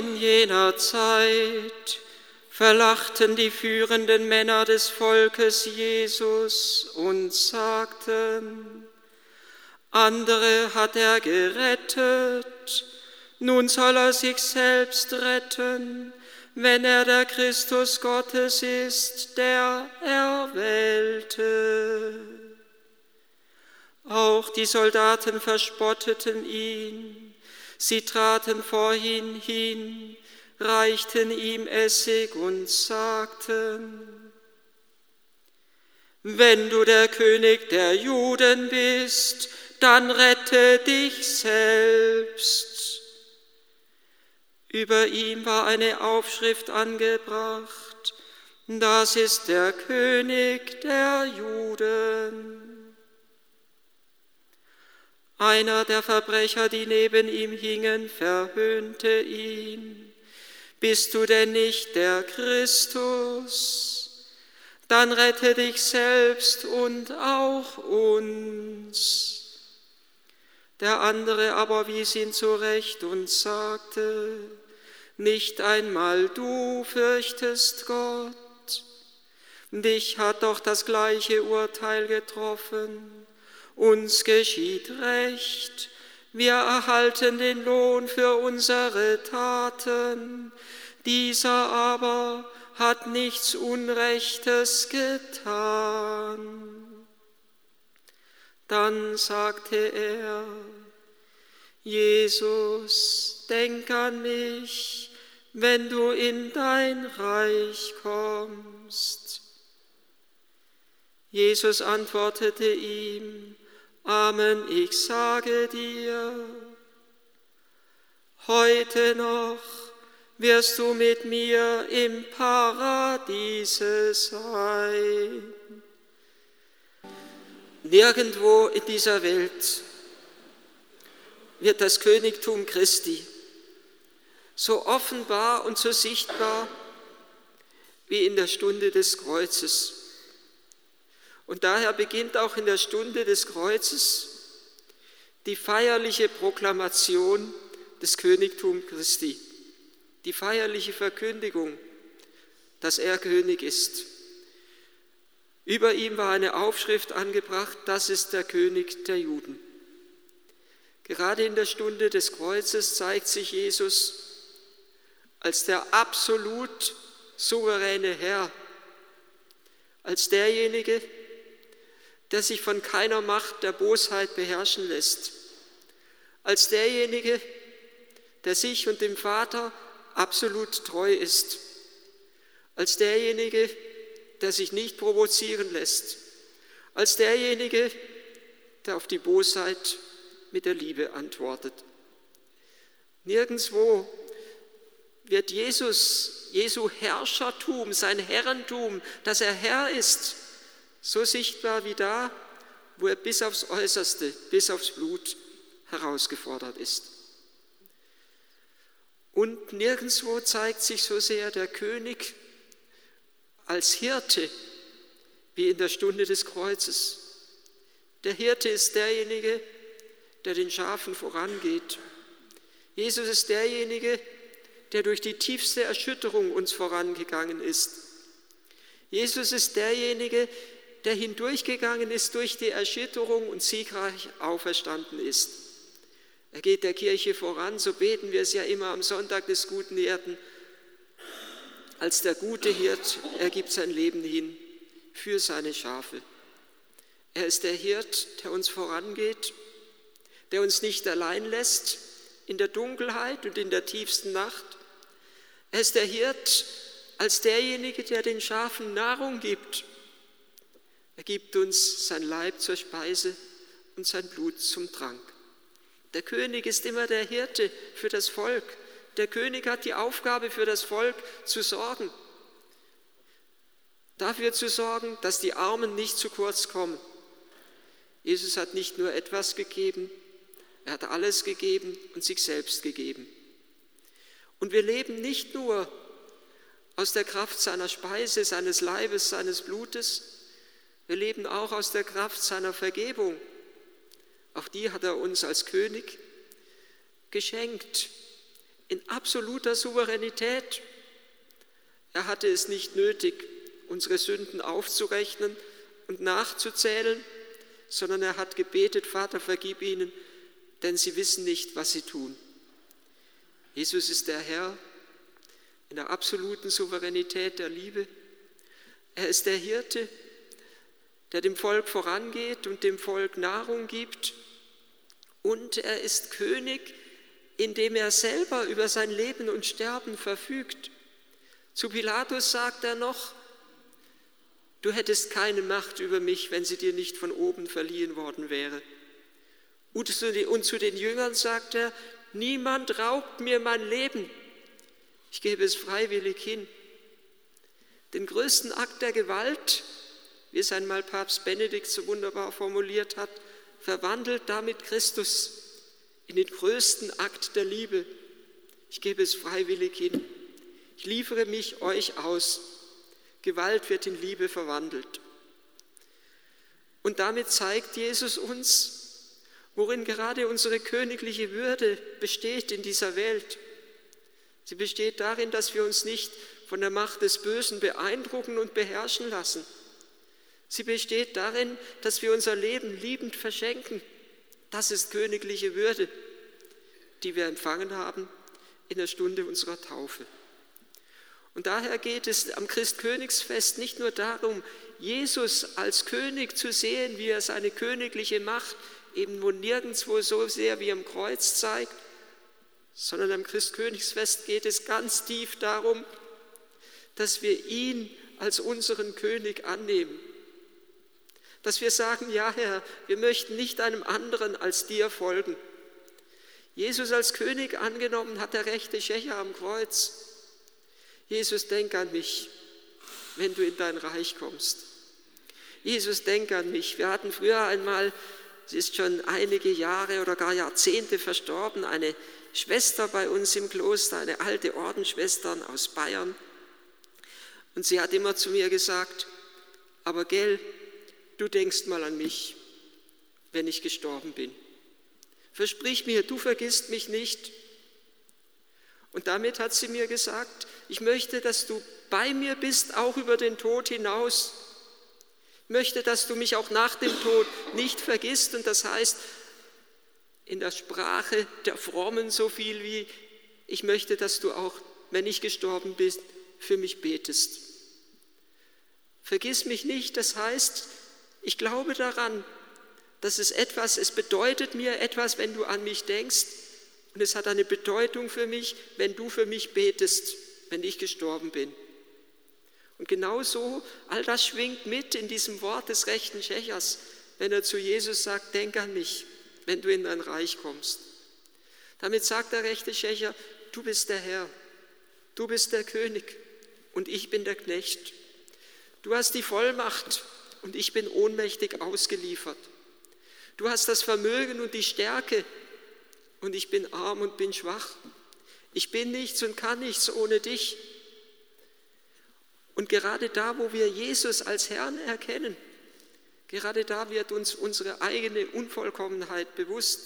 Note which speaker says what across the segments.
Speaker 1: In jener Zeit verlachten die führenden Männer des Volkes Jesus und sagten, andere hat er gerettet, nun soll er sich selbst retten, wenn er der Christus Gottes ist, der Erwählte. Auch die Soldaten verspotteten ihn, sie traten vor ihn hin, reichten ihm Essig und sagten, wenn du der König der Juden bist, dann rette dich selbst. Über ihm war eine Aufschrift angebracht, das ist der König der Juden. Einer der Verbrecher, die neben ihm hingen, verhöhnte ihn. Bist du denn nicht der Christus? Dann rette dich selbst und auch uns. Der andere aber wies ihn zurecht und sagte, nicht einmal du fürchtest Gott. Dich hat doch das gleiche Urteil getroffen. Uns geschieht Recht. Wir erhalten den Lohn für unsere Taten. Dieser aber hat nichts Unrechtes getan. Dann sagte er, Jesus, denk an mich, wenn du in dein Reich kommst. Jesus antwortete ihm, Amen, ich sage dir, heute noch wirst du mit mir im Paradiese sein. Nirgendwo in dieser Welt wird das Königtum Christi so offenbar und so sichtbar wie in der Stunde des Kreuzes. Und daher beginnt auch in der Stunde des Kreuzes die feierliche Proklamation des Königtums Christi, die feierliche Verkündigung, dass er König ist. Über ihm war eine Aufschrift angebracht, das ist der König der Juden. Gerade in der Stunde des Kreuzes zeigt sich Jesus als der absolut souveräne Herr, als derjenige, der sich von keiner Macht der Bosheit beherrschen lässt, als derjenige, der sich und dem Vater absolut treu ist, als derjenige, der sich nicht provozieren lässt, als derjenige, der auf die Bosheit mit der Liebe antwortet. Nirgendwo wird Jesus, Jesu Herrschertum, sein Herrentum, dass er Herr ist, so sichtbar wie da, wo er bis aufs Äußerste, bis aufs Blut herausgefordert ist. Und nirgendwo zeigt sich so sehr der König als Hirte wie in der Stunde des Kreuzes. Der Hirte ist derjenige, der den Schafen vorangeht. Jesus ist derjenige, der durch die tiefste Erschütterung uns vorangegangen ist. Jesus ist derjenige, der hindurchgegangen ist durch die Erschütterung und siegreich auferstanden ist. Er geht der Kirche voran, so beten wir es ja immer am Sonntag des guten Hirten. Als der gute Hirt, er gibt sein Leben hin für seine Schafe. Er ist der Hirt, der uns vorangeht, der uns nicht allein lässt in der Dunkelheit und in der tiefsten Nacht. Er ist der Hirt als derjenige, der den Schafen Nahrung gibt er gibt uns sein Leib zur Speise und sein Blut zum Trank. Der König ist immer der Hirte für das Volk. Der König hat die Aufgabe für das Volk zu sorgen. Dafür zu sorgen, dass die Armen nicht zu kurz kommen. Jesus hat nicht nur etwas gegeben, er hat alles gegeben und sich selbst gegeben. Und wir leben nicht nur aus der Kraft seiner Speise, seines Leibes, seines Blutes, wir leben auch aus der Kraft seiner Vergebung. Auch die hat er uns als König geschenkt. in absoluter Souveränität. Er hatte es nicht nötig, unsere Sünden aufzurechnen und nachzuzählen, sondern er hat gebetet, Vater, vergib ihnen, denn sie wissen nicht, was sie tun. Jesus ist der Herr in der absoluten Souveränität der Liebe. Er ist der Hirte, der dem Volk vorangeht und dem Volk Nahrung gibt. Und er ist König, indem er selber über sein Leben und Sterben verfügt. Zu Pilatus sagt er noch, du hättest keine Macht über mich, wenn sie dir nicht von oben verliehen worden wäre. Und zu den Jüngern sagt er, niemand raubt mir mein Leben, ich gebe es freiwillig hin. Den größten Akt der Gewalt, wie es einmal Papst Benedikt so wunderbar formuliert hat, verwandelt damit Christus in den größten Akt der Liebe. Ich gebe es freiwillig hin. Ich liefere mich euch aus. Gewalt wird in Liebe verwandelt. Und damit zeigt Jesus uns, worin gerade unsere königliche Würde besteht in dieser Welt. Sie besteht darin, dass wir uns nicht von der Macht des Bösen beeindrucken und beherrschen lassen. Sie besteht darin, dass wir unser Leben liebend verschenken. Das ist königliche Würde, die wir empfangen haben in der Stunde unserer Taufe. Und daher geht es am Christkönigsfest nicht nur darum, Jesus als König zu sehen, wie er seine königliche Macht eben wo nirgendwo so sehr wie am Kreuz zeigt, sondern am Christkönigsfest geht es ganz tief darum, dass wir ihn als unseren König annehmen. Dass wir sagen, ja Herr, wir möchten nicht einem anderen als dir folgen. Jesus als König angenommen hat der rechte Schächer am Kreuz. Jesus, denk an mich, wenn du in dein Reich kommst. Jesus, denk an mich. Wir hatten früher einmal, sie ist schon einige Jahre oder gar Jahrzehnte verstorben, eine Schwester bei uns im Kloster, eine alte Ordensschwester aus Bayern. Und sie hat immer zu mir gesagt, aber gell, du denkst mal an mich, wenn ich gestorben bin. Versprich mir, du vergisst mich nicht. Und damit hat sie mir gesagt, ich möchte, dass du bei mir bist, auch über den Tod hinaus. Ich möchte, dass du mich auch nach dem Tod nicht vergisst. Und das heißt, in der Sprache der Frommen so viel wie, ich möchte, dass du auch, wenn ich gestorben bin, für mich betest. Vergiss mich nicht, das heißt, ich glaube daran, dass es etwas, es bedeutet mir etwas, wenn du an mich denkst und es hat eine Bedeutung für mich, wenn du für mich betest, wenn ich gestorben bin. Und genauso, all das schwingt mit in diesem Wort des rechten Schächers, wenn er zu Jesus sagt, denk an mich wenn du in dein Reich kommst. Damit sagt der rechte Schächer, du bist der Herr, du bist der König und ich bin der Knecht. Du hast die Vollmacht und ich bin ohnmächtig ausgeliefert. Du hast das Vermögen und die Stärke und ich bin arm und bin schwach. Ich bin nichts und kann nichts ohne dich. Und gerade da, wo wir Jesus als Herrn erkennen, Gerade da wird uns unsere eigene Unvollkommenheit bewusst.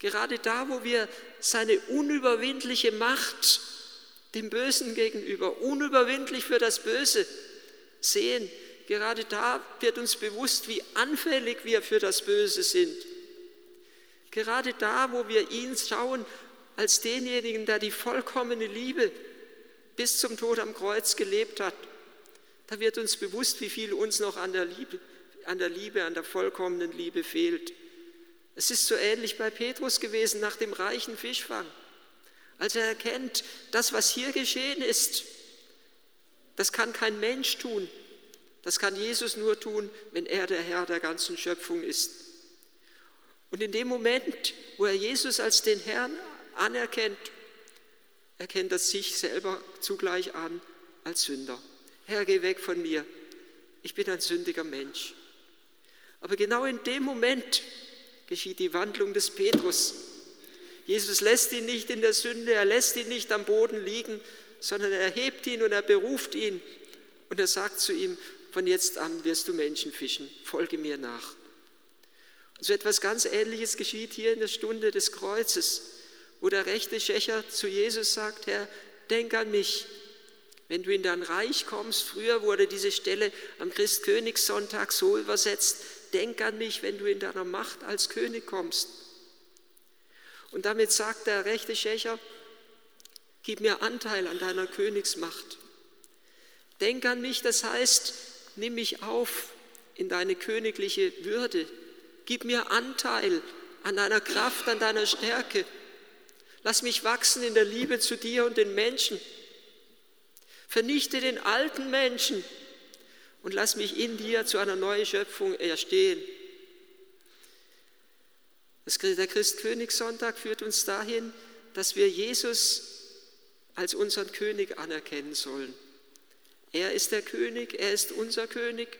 Speaker 1: Gerade da, wo wir seine unüberwindliche Macht dem Bösen gegenüber, unüberwindlich für das Böse sehen, gerade da wird uns bewusst, wie anfällig wir für das Böse sind. Gerade da, wo wir ihn schauen als denjenigen, der die vollkommene Liebe bis zum Tod am Kreuz gelebt hat, da wird uns bewusst, wie viel uns noch an der Liebe an der Liebe, an der vollkommenen Liebe fehlt. Es ist so ähnlich bei Petrus gewesen nach dem reichen Fischfang. Als er erkennt, das, was hier geschehen ist, das kann kein Mensch tun. Das kann Jesus nur tun, wenn er der Herr der ganzen Schöpfung ist. Und in dem Moment, wo er Jesus als den Herrn anerkennt, erkennt er sich selber zugleich an als Sünder. Herr, geh weg von mir. Ich bin ein sündiger Mensch. Aber genau in dem Moment geschieht die Wandlung des Petrus. Jesus lässt ihn nicht in der Sünde, er lässt ihn nicht am Boden liegen, sondern er hebt ihn und er beruft ihn und er sagt zu ihm, von jetzt an wirst du Menschen fischen, folge mir nach. Und so etwas ganz Ähnliches geschieht hier in der Stunde des Kreuzes, wo der rechte Schächer zu Jesus sagt, Herr, denk an mich, wenn du in dein Reich kommst. Früher wurde diese Stelle am Christkönigssonntag so übersetzt, denk an mich, wenn du in deiner Macht als König kommst. Und damit sagt der rechte Schächer, gib mir Anteil an deiner Königsmacht. Denk an mich, das heißt, nimm mich auf in deine königliche Würde. Gib mir Anteil an deiner Kraft, an deiner Stärke. Lass mich wachsen in der Liebe zu dir und den Menschen. Vernichte den alten Menschen und lass mich in dir zu einer neuen Schöpfung erstehen. Der Christkönigssonntag führt uns dahin, dass wir Jesus als unseren König anerkennen sollen. Er ist der König, er ist unser König.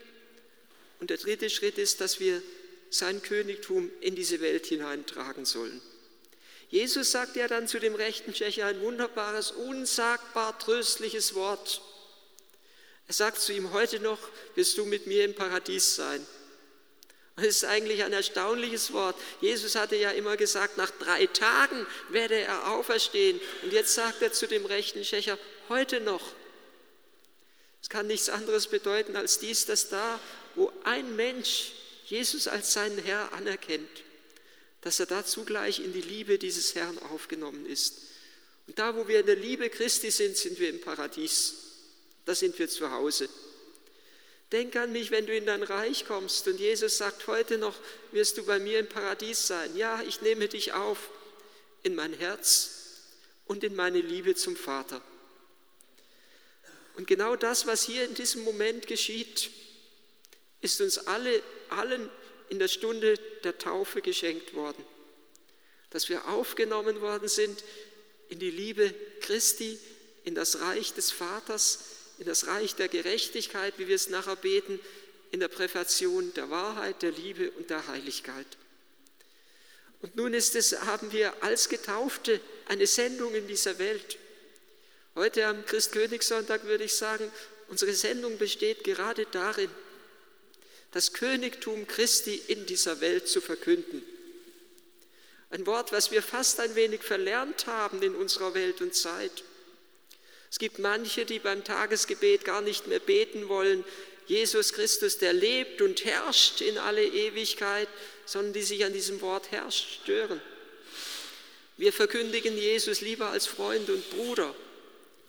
Speaker 1: Und der dritte Schritt ist, dass wir sein Königtum in diese Welt hineintragen sollen. Jesus sagt ja dann zu dem rechten Tschecher ein wunderbares, unsagbar tröstliches Wort. Er sagt zu ihm, heute noch wirst du mit mir im Paradies sein. Das ist eigentlich ein erstaunliches Wort. Jesus hatte ja immer gesagt, nach drei Tagen werde er auferstehen. Und jetzt sagt er zu dem rechten Schächer, heute noch. Es kann nichts anderes bedeuten als dies, dass da, wo ein Mensch Jesus als seinen Herr anerkennt, dass er da zugleich in die Liebe dieses Herrn aufgenommen ist. Und da, wo wir in der Liebe Christi sind, sind wir im Paradies. Da sind wir zu Hause. Denk an mich, wenn du in dein Reich kommst. Und Jesus sagt, heute noch wirst du bei mir im Paradies sein. Ja, ich nehme dich auf in mein Herz und in meine Liebe zum Vater. Und genau das, was hier in diesem Moment geschieht, ist uns alle, allen in der Stunde der Taufe geschenkt worden, dass wir aufgenommen worden sind in die Liebe Christi, in das Reich des Vaters, in das Reich der Gerechtigkeit, wie wir es nachher beten, in der Präfation der Wahrheit, der Liebe und der Heiligkeit. Und nun ist es, haben wir als Getaufte eine Sendung in dieser Welt. Heute am Christkönigssonntag würde ich sagen, unsere Sendung besteht gerade darin, das Königtum Christi in dieser Welt zu verkünden. Ein Wort, was wir fast ein wenig verlernt haben in unserer Welt und Zeit. Es gibt manche, die beim Tagesgebet gar nicht mehr beten wollen, Jesus Christus, der lebt und herrscht in alle Ewigkeit, sondern die sich an diesem Wort herrscht stören. Wir verkündigen Jesus lieber als Freund und Bruder,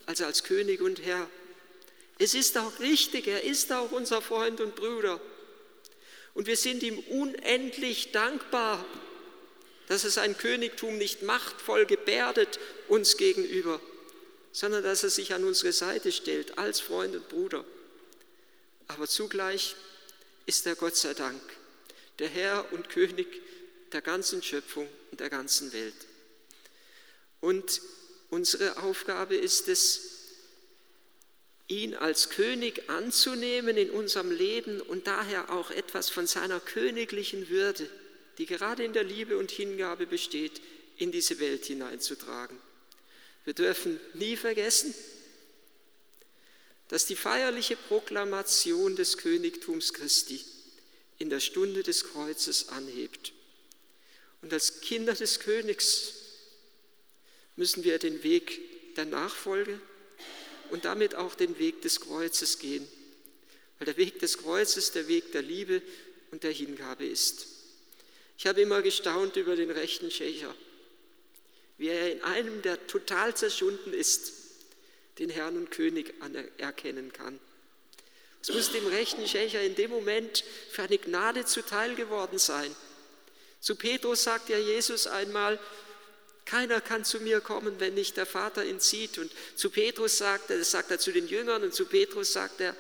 Speaker 1: als als König und Herr. Es ist auch richtig, er ist auch unser Freund und Bruder. Und wir sind ihm unendlich dankbar, dass er sein Königtum nicht machtvoll gebärdet uns gegenüber, sondern dass er sich an unsere Seite stellt als Freund und Bruder. Aber zugleich ist er Gott sei Dank der Herr und König der ganzen Schöpfung und der ganzen Welt. Und unsere Aufgabe ist es, ihn als König anzunehmen in unserem Leben und daher auch etwas von seiner königlichen Würde, die gerade in der Liebe und Hingabe besteht, in diese Welt hineinzutragen. Wir dürfen nie vergessen, dass die feierliche Proklamation des Königtums Christi in der Stunde des Kreuzes anhebt. Und als Kinder des Königs müssen wir den Weg der Nachfolge und damit auch den Weg des Kreuzes gehen, weil der Weg des Kreuzes der Weg der Liebe und der Hingabe ist. Ich habe immer gestaunt über den rechten Schächer, wie er in einem, der total zerschunden ist, den Herrn und König erkennen kann. Es muss dem rechten Schächer in dem Moment für eine Gnade zuteil geworden sein. Zu Petrus sagt ja Jesus einmal, keiner kann zu mir kommen, wenn nicht der Vater ihn zieht. Und zu Petrus sagt er, das sagt er zu den Jüngern, und zu Petrus sagt er,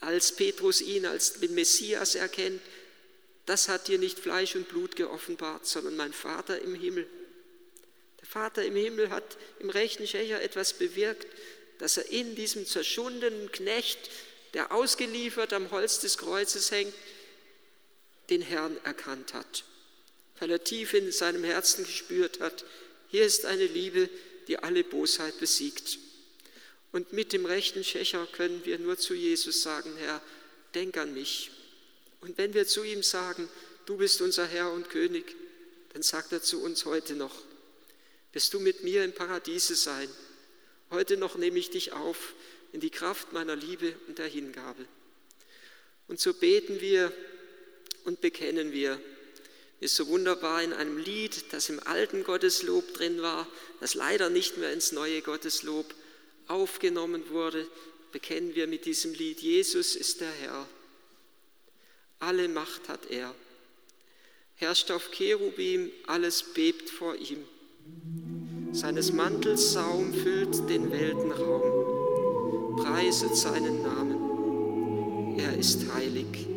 Speaker 1: als Petrus ihn als den Messias erkennt, das hat dir nicht Fleisch und Blut geoffenbart, sondern mein Vater im Himmel. Der Vater im Himmel hat im rechten Schächer etwas bewirkt, dass er in diesem zerschundenen Knecht, der ausgeliefert am Holz des Kreuzes hängt, den Herrn erkannt hat weil er tief in seinem Herzen gespürt hat, hier ist eine Liebe, die alle Bosheit besiegt. Und mit dem rechten Schächer können wir nur zu Jesus sagen, Herr, denk an mich. Und wenn wir zu ihm sagen, du bist unser Herr und König, dann sagt er zu uns heute noch, wirst du mit mir im Paradiese sein. Heute noch nehme ich dich auf in die Kraft meiner Liebe und der Hingabe. Und so beten wir und bekennen wir, es so wunderbar in einem Lied, das im alten Gotteslob drin war, das leider nicht mehr ins neue Gotteslob aufgenommen wurde, bekennen wir mit diesem Lied, Jesus ist der Herr. Alle Macht hat er. Herrscht auf Cherubim, alles bebt vor ihm. Seines Mantels Saum füllt den Weltenraum. Preiset seinen Namen. Er ist heilig.